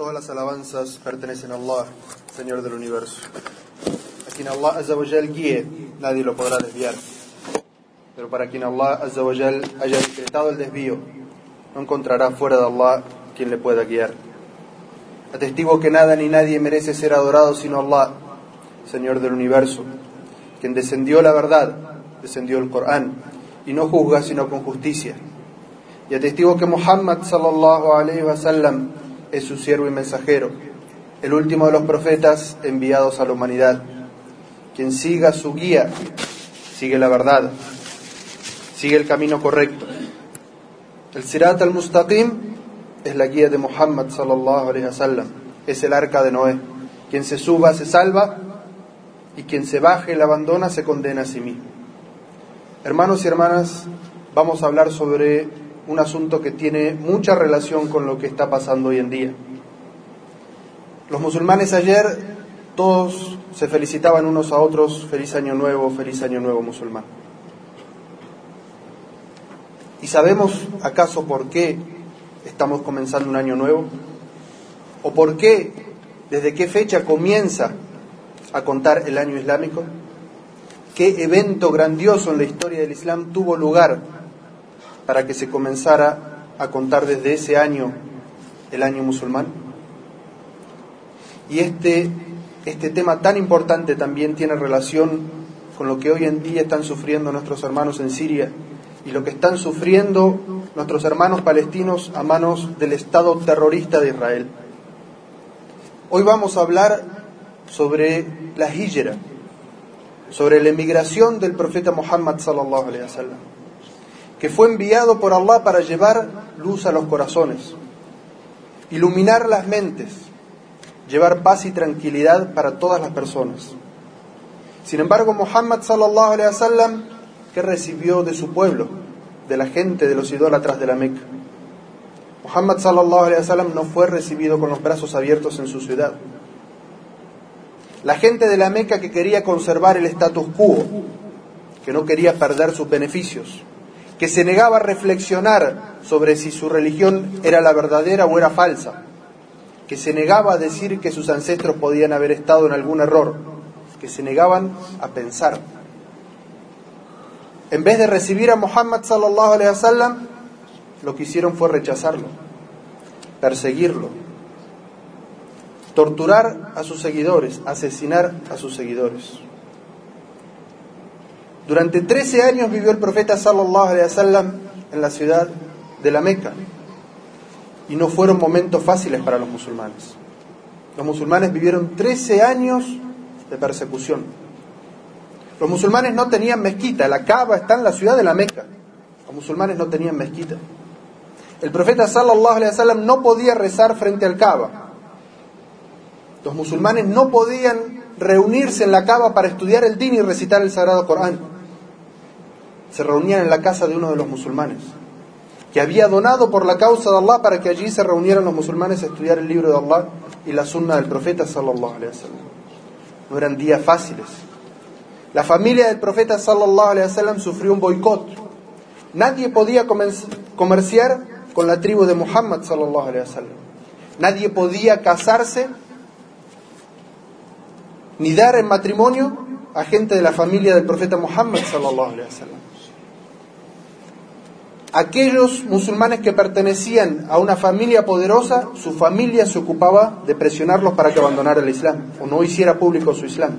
Todas las alabanzas pertenecen a Allah, Señor del universo. A quien Allah Azzawajal guíe, nadie lo podrá desviar. Pero para quien Allah Azzawajal haya decretado el desvío, no encontrará fuera de Allah quien le pueda guiar. Atestigo que nada ni nadie merece ser adorado sino Allah, Señor del universo, quien descendió la verdad, descendió el Corán, y no juzga sino con justicia. Y atestigo que Muhammad sallallahu alayhi wa sallam es su siervo y mensajero, el último de los profetas enviados a la humanidad. Quien siga su guía, sigue la verdad, sigue el camino correcto. El Sirat al-Mustaqim es la guía de Muhammad sallallahu alayhi wa sallam, es el arca de Noé. Quien se suba se salva y quien se baje y la abandona se condena a sí mismo. Hermanos y hermanas, vamos a hablar sobre un asunto que tiene mucha relación con lo que está pasando hoy en día. Los musulmanes ayer todos se felicitaban unos a otros, feliz año nuevo, feliz año nuevo musulmán. ¿Y sabemos acaso por qué estamos comenzando un año nuevo? ¿O por qué, desde qué fecha comienza a contar el año islámico? ¿Qué evento grandioso en la historia del Islam tuvo lugar para que se comenzara a contar desde ese año el año musulmán? Y este, este tema tan importante también tiene relación con lo que hoy en día están sufriendo nuestros hermanos en Siria y lo que están sufriendo nuestros hermanos palestinos a manos del Estado terrorista de Israel. Hoy vamos a hablar sobre la hijra, sobre la emigración del profeta Muhammad sallallahu alaihi wasallam, que fue enviado por Allah para llevar luz a los corazones, iluminar las mentes, llevar paz y tranquilidad para todas las personas. Sin embargo, Muhammad sallallahu alaihi wasallam que recibió de su pueblo, de la gente de los idólatras de la Meca. Muhammad sallallahu alaihi wasallam no fue recibido con los brazos abiertos en su ciudad. La gente de la Meca que quería conservar el status quo, que no quería perder sus beneficios, que se negaba a reflexionar sobre si su religión era la verdadera o era falsa, que se negaba a decir que sus ancestros podían haber estado en algún error, que se negaban a pensar. En vez de recibir a Muhammad sallallahu alaihi wasallam, lo que hicieron fue rechazarlo, perseguirlo, torturar a sus seguidores, asesinar a sus seguidores. Durante 13 años vivió el profeta sallallahu alaihi wasallam en la ciudad de la Meca y no fueron momentos fáciles para los musulmanes. Los musulmanes vivieron 13 años de persecución. Los musulmanes no tenían mezquita, la Kaaba está en la ciudad de la Meca. Los musulmanes no tenían mezquita. El profeta sallallahu alaihi wasallam no podía rezar frente al Kaaba. Los musulmanes no podían reunirse en la Kaaba para estudiar el din y recitar el sagrado Corán. Se reunían en la casa de uno de los musulmanes, que había donado por la causa de Allah para que allí se reunieran los musulmanes a estudiar el libro de Allah y la sunna del profeta sallallahu alaihi wasallam. No eran días fáciles. La familia del profeta sallallahu alaihi wasallam sufrió un boicot. Nadie podía comerciar con la tribu de Muhammad sallallahu alaihi wasallam. Nadie podía casarse ni dar en matrimonio a gente de la familia del profeta Muhammad sallallahu alaihi wasallam. Aquellos musulmanes que pertenecían a una familia poderosa, su familia se ocupaba de presionarlos para que abandonaran el Islam o no hiciera público su Islam.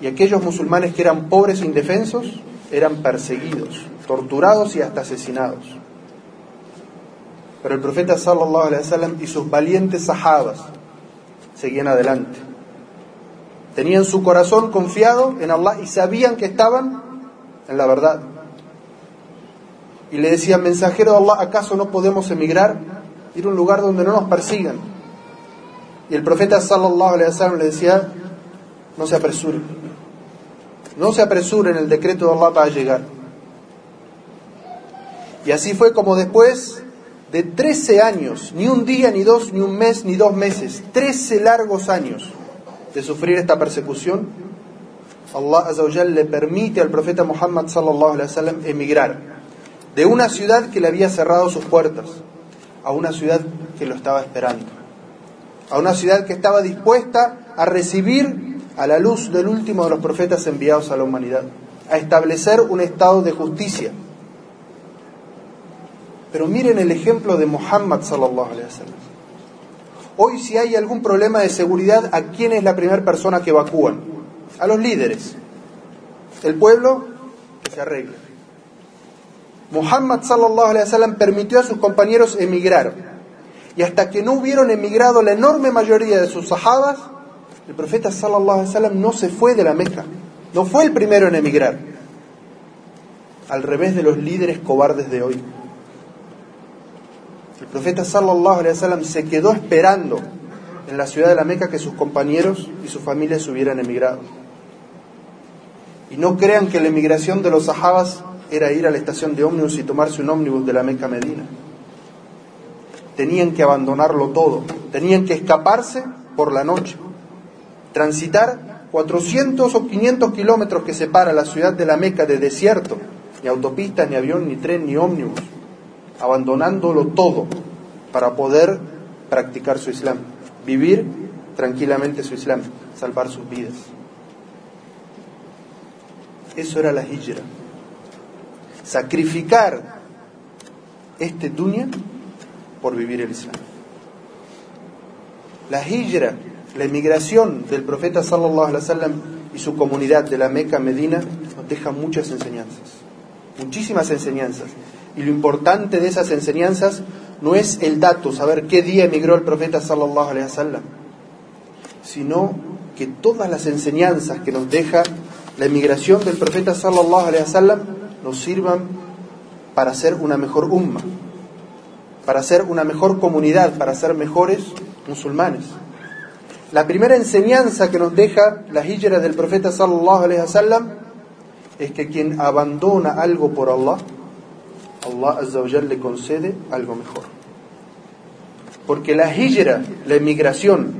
Y aquellos musulmanes que eran pobres e indefensos eran perseguidos, torturados y hasta asesinados. Pero el profeta sallallahu alaihi wasallam y sus valientes sahabas seguían adelante. Tenían su corazón confiado en Allah y sabían que estaban en la verdad. Y le decían, mensajero de Allah, ¿acaso no podemos emigrar? Ir a un lugar donde no nos persigan. Y el profeta sallallahu alaihi le decía, no se apresuren. No se apresuren, el decreto de Allah va a llegar. Y así fue como después de 13 años, ni un día, ni dos, ni un mes, ni dos meses, 13 largos años de sufrir esta persecución, Allah Azzawajal le permite al profeta Muhammad sallallahu alaihi emigrar de una ciudad que le había cerrado sus puertas a una ciudad que lo estaba esperando. a una ciudad que estaba dispuesta a recibir a la luz del último de los profetas enviados a la humanidad, a establecer un estado de justicia. Pero miren el ejemplo de Muhammad sallallahu alaihi wasallam. Hoy si hay algún problema de seguridad, ¿a quién es la primera persona que evacúan? A los líderes. El pueblo que se arregle. Muhammad sallallahu alaihi wasallam permitió a sus compañeros emigrar. Y hasta que no hubieron emigrado la enorme mayoría de sus sahabas, el profeta sallallahu alaihi wasallam no se fue de la Meca. No fue el primero en emigrar. Al revés de los líderes cobardes de hoy. El profeta sallallahu alaihi wasallam se quedó esperando en la ciudad de la Meca que sus compañeros y sus familias hubieran emigrado. Y no crean que la emigración de los sahabas era ir a la estación de ómnibus y tomarse un ómnibus de la Meca Medina. Tenían que abandonarlo todo, tenían que escaparse por la noche, transitar 400 o 500 kilómetros que separa la ciudad de la Meca de desierto, ni autopistas, ni avión, ni tren, ni ómnibus, abandonándolo todo para poder practicar su Islam, vivir tranquilamente su Islam, salvar sus vidas. Eso era la hijra. Sacrificar este dunya por vivir el Islam. La hijra, la emigración del profeta sallallahu alaihi wasallam y su comunidad de la Meca Medina nos deja muchas enseñanzas, muchísimas enseñanzas. Y lo importante de esas enseñanzas no es el dato, saber qué día emigró el profeta sino que todas las enseñanzas que nos deja la emigración del profeta sallallahu alaihi wasallam nos sirvan para ser una mejor umma, para ser una mejor comunidad, para ser mejores musulmanes. La primera enseñanza que nos deja la hijra del profeta sallallahu alaihi wasallam es que quien abandona algo por Allah, Allah azza le concede algo mejor. Porque la hijra, la emigración,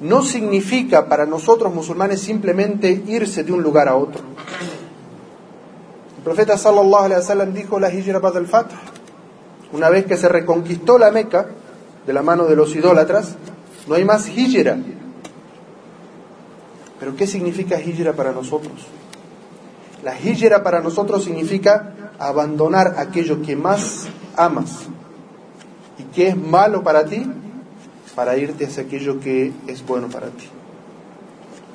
no significa para nosotros musulmanes simplemente irse de un lugar a otro. El profeta sallallahu alaihi wasallam dijo la hijra ba'd al-fath. Una vez que se reconquistó la Meca de la mano de los idólatras, no hay más hijra. Pero ¿qué significa hijra para nosotros? La hijra para nosotros significa abandonar aquello que más amas y que es malo para ti para irte hacia aquello que es bueno para ti.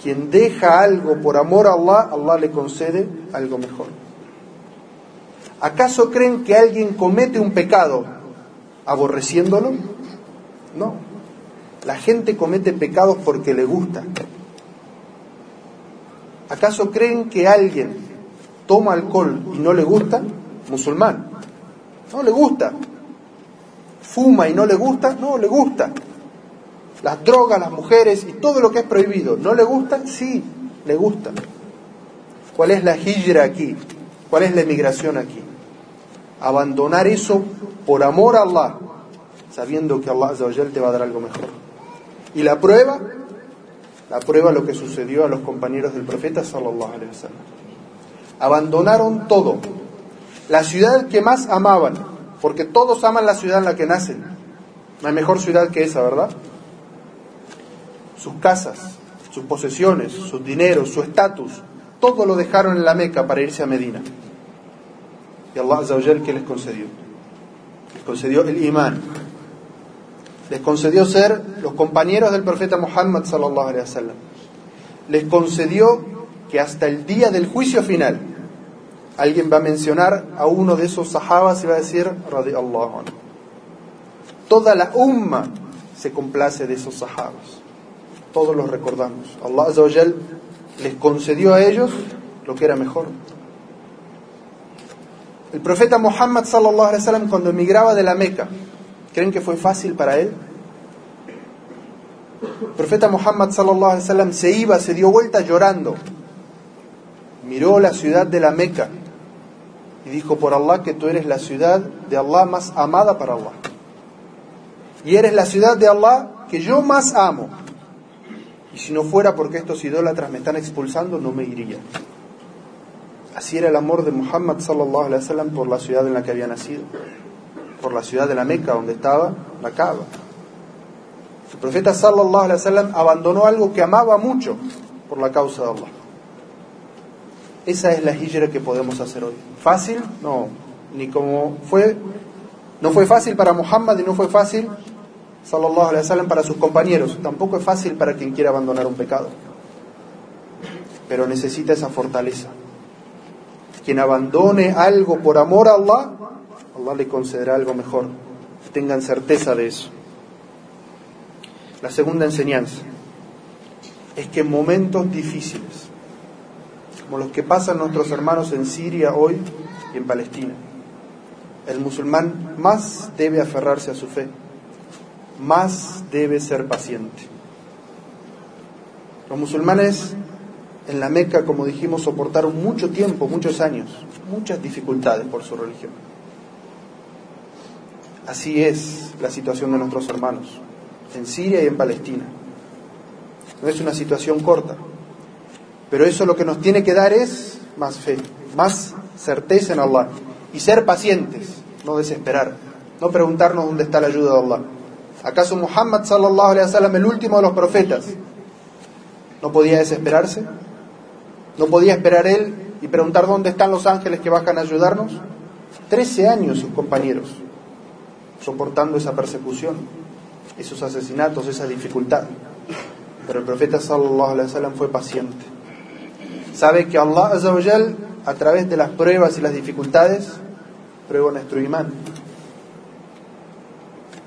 Quien deja algo por amor a Allah, Allah le concede algo mejor. ¿Acaso creen que alguien comete un pecado aborreciéndolo? No. La gente comete pecados porque le gusta. ¿Acaso creen que alguien toma alcohol y no le gusta? Musulmán. No le gusta. ¿Fuma y no le gusta? No, le gusta las drogas, las mujeres y todo lo que es prohibido. ¿No le gusta? Sí, le gusta. ¿Cuál es la hijra aquí? ¿Cuál es la emigración aquí? Abandonar eso por amor a Allah, sabiendo que Allah te va a dar algo mejor. Y la prueba, la prueba lo que sucedió a los compañeros del profeta sallallahu. Abandonaron todo. La ciudad que más amaban, porque todos aman la ciudad en la que nacen. Hay mejor ciudad que esa, ¿verdad? sus casas, sus posesiones, sus dineros, su estatus, todo lo dejaron en la Meca para irse a Medina. Y Allah Azzawajal, ¿qué les concedió? Les concedió el imán. Les concedió ser los compañeros del profeta Muhammad sallallahu alaihi wasallam. Les concedió que hasta el día del juicio final alguien va a mencionar a uno de esos sahabas y va a decir radiallahu anhu. Toda la umma se complace de esos sahabas todos los recordamos. Allah Azza les concedió a ellos lo que era mejor. El profeta Muhammad sallallahu alaihi wasallam cuando emigraba de la Meca, ¿creen que fue fácil para él? El profeta Muhammad sallallahu alaihi wasallam se iba, se dio vuelta llorando. Miró la ciudad de la Meca y dijo por Allah que tú eres la ciudad de Allah más amada para Allah. Y eres la ciudad de Allah que yo más amo. Y si no fuera porque estos idólatras me están expulsando, no me iría. Así era el amor de Muhammad sallallahu alaihi wasallam por la ciudad en la que había nacido, por la ciudad de la Meca donde estaba la Kaaba. El profeta sallallahu alaihi wasallam abandonó algo que amaba mucho por la causa de Allah. Esa es la hijra que podemos hacer hoy. ¿Fácil? No, ni como fue no fue fácil para Muhammad y no fue fácil sallallahu alaihi wasallam para sus compañeros, tampoco es fácil para quien quiera abandonar un pecado. Pero necesita esa fortaleza. Quien abandone algo por amor a Allah, Allah le concederá algo mejor. Tengan certeza de eso. La segunda enseñanza es que en momentos difíciles, como los que pasan nuestros hermanos en Siria hoy y en Palestina, el musulmán más debe aferrarse a su fe, más debe ser paciente. Los musulmanes en la Meca, como dijimos, soportaron mucho tiempo, muchos años, muchas dificultades por su religión. Así es la situación de nuestros hermanos en Siria y en Palestina. No es una situación corta, pero eso lo que nos tiene que dar es más fe, más certeza en Allah y ser pacientes, no desesperar, no preguntarnos dónde está la ayuda de Allah. ¿Acaso Muhammad sallallahu alaihi wasallam, el último de los profetas, no podía desesperarse? ¿No podía esperar él y preguntar dónde están los ángeles que bajan a ayudarnos? Trece años sus compañeros soportando esa persecución esos asesinatos, esa dificultad. Pero el profeta sallallahu fue paciente. Sabe que Allah azawajal, a través de las pruebas y las dificultades, prueba nuestro imán.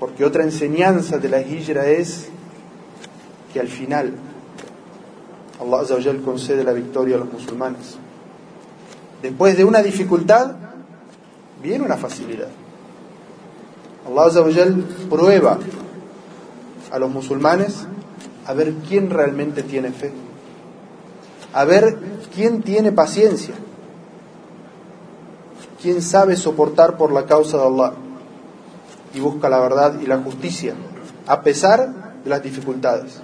Porque otra enseñanza de la hijra es que al final Allah azawajal concede la victoria a los musulmanes. Después de una dificultad, viene una facilidad. Allah azawajal prueba a los musulmanes a ver quién realmente tiene fe, a ver quién tiene paciencia, quién sabe soportar por la causa de Allah y busca la verdad y la justicia, a pesar de las dificultades,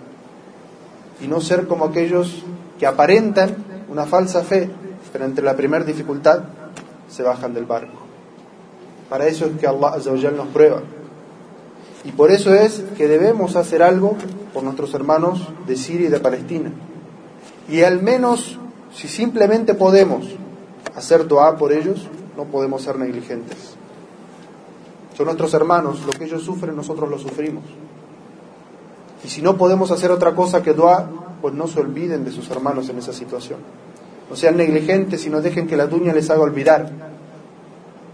y no ser como aquellos que aparentan una falsa fe, pero entre la primera dificultad se bajan del barco. Para eso es que Allah nos prueba. Y por eso es que debemos hacer algo por nuestros hermanos de Siria y de Palestina. Y al menos, si simplemente podemos hacer dua por ellos, no podemos ser negligentes. Son nuestros hermanos, lo que ellos sufren, nosotros lo sufrimos. Y si no podemos hacer otra cosa que dua, pues no se olviden de sus hermanos en esa situación. No sean negligentes y no dejen que la duña les haga olvidar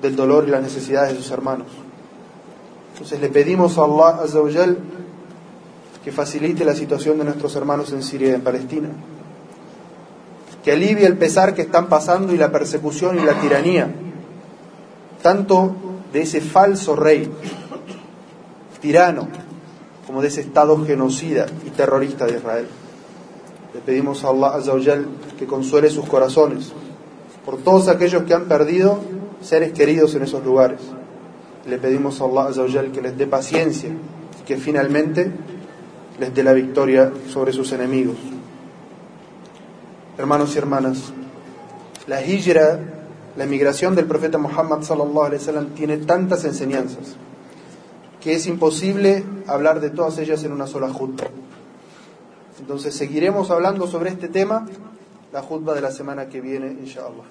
del dolor y las necesidades de sus hermanos. Entonces le pedimos a Allah Azzawajal que facilite la situación de nuestros hermanos en Siria y en Palestina, que alivie el pesar que están pasando y la persecución y la tiranía, tanto de ese falso rey, tirano, como de ese Estado genocida y terrorista de Israel. Le pedimos a Allah Azzawajal que consuele sus corazones por todos aquellos que han perdido seres queridos en esos lugares le pedimos a Allah que les dé paciencia y que finalmente les dé la victoria sobre sus enemigos. Hermanos y hermanas, la hijra, la emigración del profeta Muhammad sallallahu alaihi wasallam tiene tantas enseñanzas que es imposible hablar de todas ellas en una sola jutba. Entonces seguiremos hablando sobre este tema la jutba de la semana que viene, inshallah.